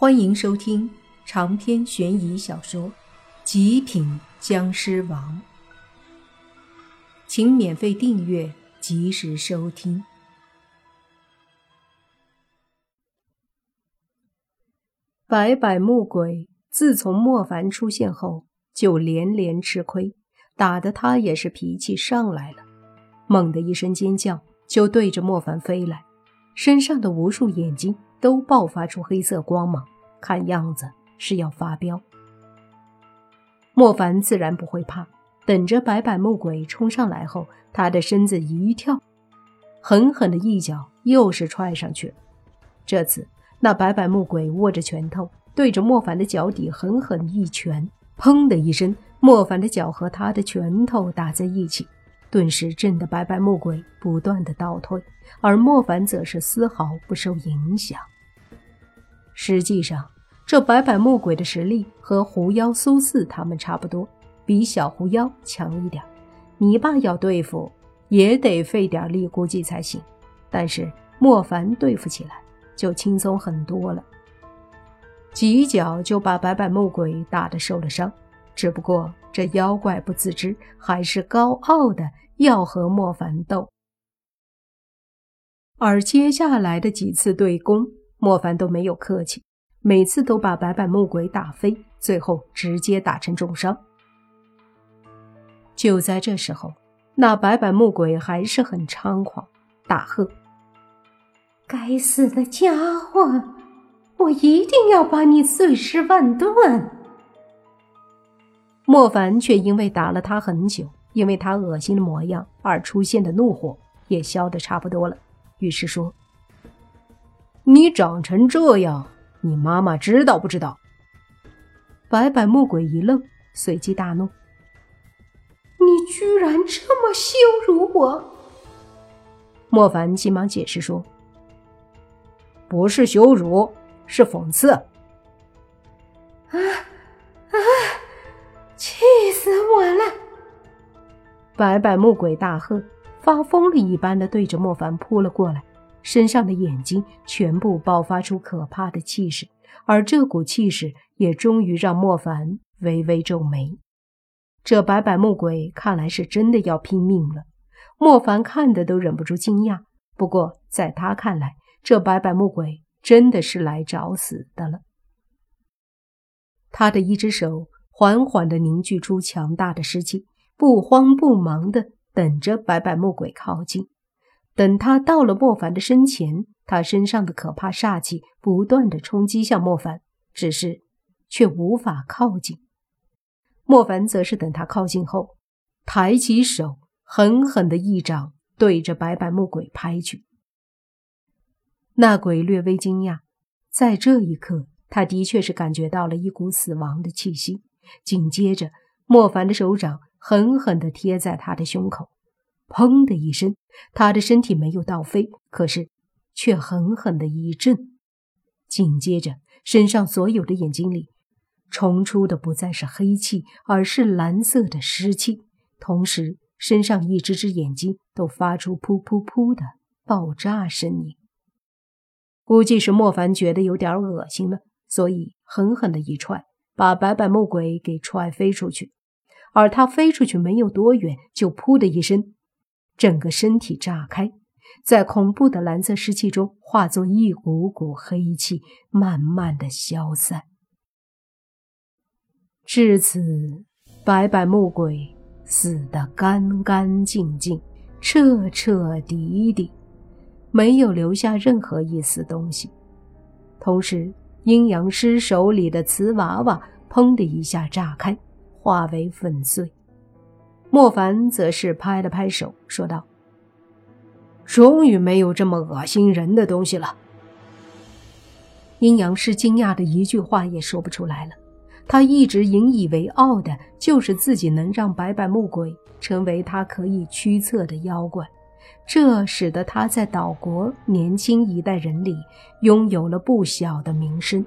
欢迎收听长篇悬疑小说《极品僵尸王》，请免费订阅，及时收听。白百木鬼自从莫凡出现后，就连连吃亏，打得他也是脾气上来了。猛的一声尖叫，就对着莫凡飞来，身上的无数眼睛。都爆发出黑色光芒，看样子是要发飙。莫凡自然不会怕，等着白板木鬼冲上来后，他的身子一跳，狠狠的一脚又是踹上去。这次，那白板木鬼握着拳头，对着莫凡的脚底狠狠一拳，砰的一声，莫凡的脚和他的拳头打在一起。顿时震得白板木鬼不断的倒退，而莫凡则是丝毫不受影响。实际上，这白板木鬼的实力和狐妖苏四他们差不多，比小狐妖强一点。你爸要对付，也得费点力估计才行。但是莫凡对付起来就轻松很多了，几脚就把白板木鬼打得受了伤。只不过这妖怪不自知，还是高傲的要和莫凡斗。而接下来的几次对攻，莫凡都没有客气，每次都把白板木鬼打飞，最后直接打成重伤。就在这时候，那白板木鬼还是很猖狂，大喝：“该死的家伙，我一定要把你碎尸万段！”莫凡却因为打了他很久，因为他恶心的模样而出现的怒火也消得差不多了，于是说：“你长成这样，你妈妈知道不知道？”白百木鬼一愣，随即大怒：“你居然这么羞辱我！”莫凡急忙解释说：“不是羞辱，是讽刺。”白百木鬼大喝，发疯了一般的对着莫凡扑了过来，身上的眼睛全部爆发出可怕的气势，而这股气势也终于让莫凡微微皱眉。这白百木鬼看来是真的要拼命了，莫凡看的都忍不住惊讶。不过在他看来，这白百木鬼真的是来找死的了。他的一只手缓缓地凝聚出强大的湿气。不慌不忙地等着白百木鬼靠近。等他到了莫凡的身前，他身上的可怕煞气不断的冲击向莫凡，只是却无法靠近。莫凡则是等他靠近后，抬起手，狠狠的一掌对着白百木鬼拍去。那鬼略微惊讶，在这一刻，他的确是感觉到了一股死亡的气息。紧接着，莫凡的手掌。狠狠地贴在他的胸口，砰的一声，他的身体没有倒飞，可是却狠狠的一震。紧接着，身上所有的眼睛里冲出的不再是黑气，而是蓝色的湿气，同时身上一只只眼睛都发出噗噗噗的爆炸声音。估计是莫凡觉得有点恶心了，所以狠狠的一踹，把白板木鬼给踹飞出去。而他飞出去没有多远，就噗的一声，整个身体炸开，在恐怖的蓝色湿气中化作一股股黑气，慢慢的消散。至此，白板木鬼死得干干净净、彻彻底底，没有留下任何一丝东西。同时，阴阳师手里的瓷娃娃砰的一下炸开。化为粉碎，莫凡则是拍了拍手，说道：“终于没有这么恶心人的东西了。”阴阳师惊讶的一句话也说不出来了。他一直引以为傲的就是自己能让白板木鬼成为他可以驱策的妖怪，这使得他在岛国年轻一代人里拥有了不小的名声，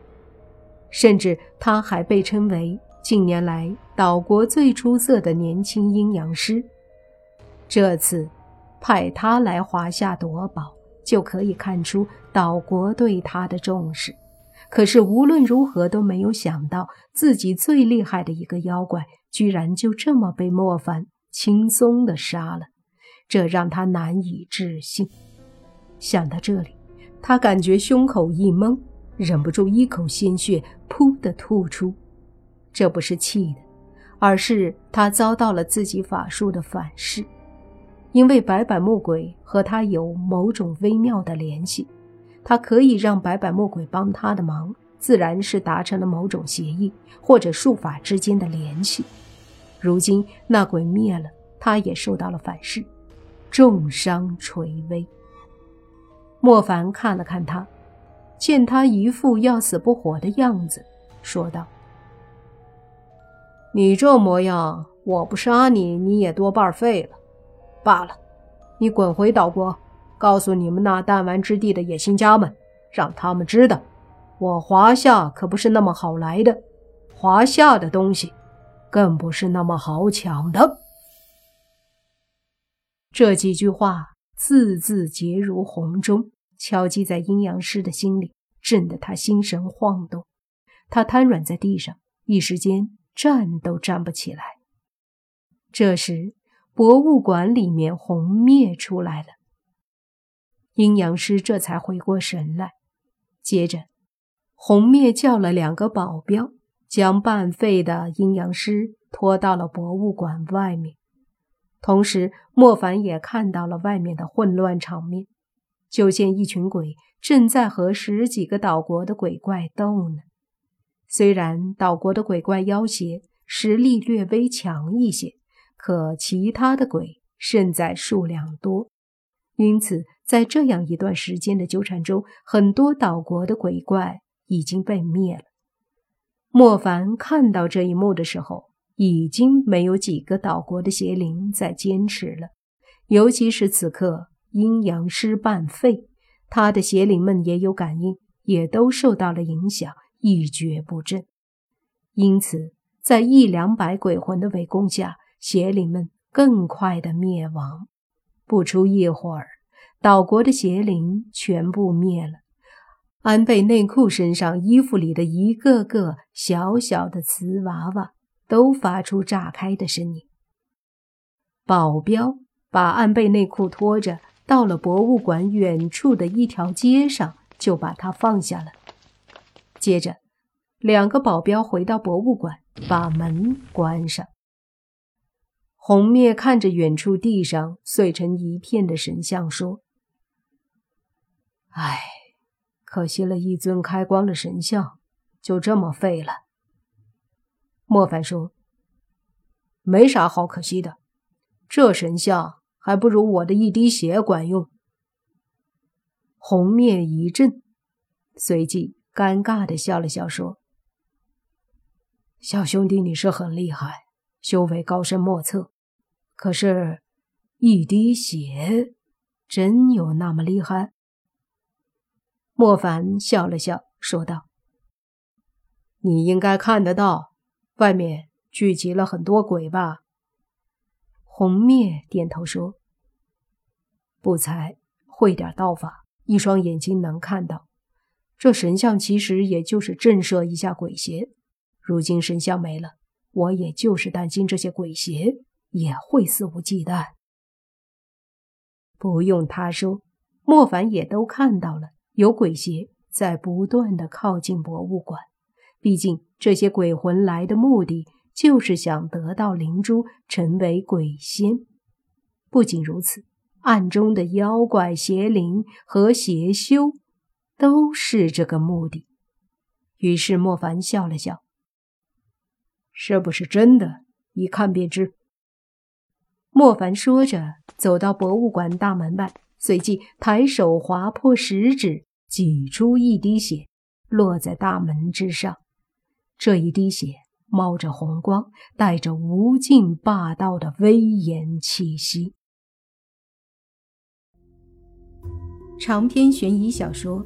甚至他还被称为。近年来，岛国最出色的年轻阴阳师，这次派他来华夏夺宝，就可以看出岛国对他的重视。可是无论如何都没有想到，自己最厉害的一个妖怪，居然就这么被莫凡轻松的杀了，这让他难以置信。想到这里，他感觉胸口一闷，忍不住一口鲜血噗的吐出。这不是气的，而是他遭到了自己法术的反噬。因为白板木鬼和他有某种微妙的联系，他可以让白板木鬼帮他的忙，自然是达成了某种协议或者术法之间的联系。如今那鬼灭了，他也受到了反噬，重伤垂危。莫凡看了看他，见他一副要死不活的样子，说道：“你这模样，我不杀你，你也多半废了。”罢了，你滚回岛国，告诉你们那弹丸之地的野心家们，让他们知道，我华夏可不是那么好来的，华夏的东西，更不是那么好抢的。这几句话字字结如洪钟，敲击在阴阳师的心里，震得他心神晃动。他瘫软在地上，一时间站都站不起来。这时。博物馆里面，红灭出来了。阴阳师这才回过神来。接着，红灭叫了两个保镖，将半废的阴阳师拖到了博物馆外面。同时，莫凡也看到了外面的混乱场面，就见一群鬼正在和十几个岛国的鬼怪斗呢。虽然岛国的鬼怪妖邪实力略微强一些。可其他的鬼胜在数量多，因此在这样一段时间的纠缠中，很多岛国的鬼怪已经被灭了。莫凡看到这一幕的时候，已经没有几个岛国的邪灵在坚持了。尤其是此刻阴阳师半废，他的邪灵们也有感应，也都受到了影响，一蹶不振。因此，在一两百鬼魂的围攻下，邪灵们更快的灭亡，不出一会儿，岛国的邪灵全部灭了。安倍内裤身上衣服里的一个个小小的瓷娃娃都发出炸开的声音。保镖把安倍内裤拖着到了博物馆远处的一条街上，就把他放下了。接着，两个保镖回到博物馆，把门关上。红灭看着远处地上碎成一片的神像，说：“唉，可惜了一尊开光的神像，就这么废了。”莫凡说：“没啥好可惜的，这神像还不如我的一滴血管用。”红灭一震，随即尴尬的笑了笑，说：“小兄弟，你是很厉害。”修为高深莫测，可是，一滴血真有那么厉害？莫凡笑了笑，说道：“你应该看得到，外面聚集了很多鬼吧？”红灭点头说：“不才，会点道法，一双眼睛能看到。这神像其实也就是震慑一下鬼邪，如今神像没了。”我也就是担心这些鬼邪也会肆无忌惮。不用他说，莫凡也都看到了，有鬼邪在不断的靠近博物馆。毕竟这些鬼魂来的目的就是想得到灵珠，成为鬼仙。不仅如此，暗中的妖怪、邪灵和邪修都是这个目的。于是莫凡笑了笑。是不是真的？一看便知。莫凡说着，走到博物馆大门外，随即抬手划破食指，挤出一滴血，落在大门之上。这一滴血冒着红光，带着无尽霸道的威严气息。长篇悬疑小说《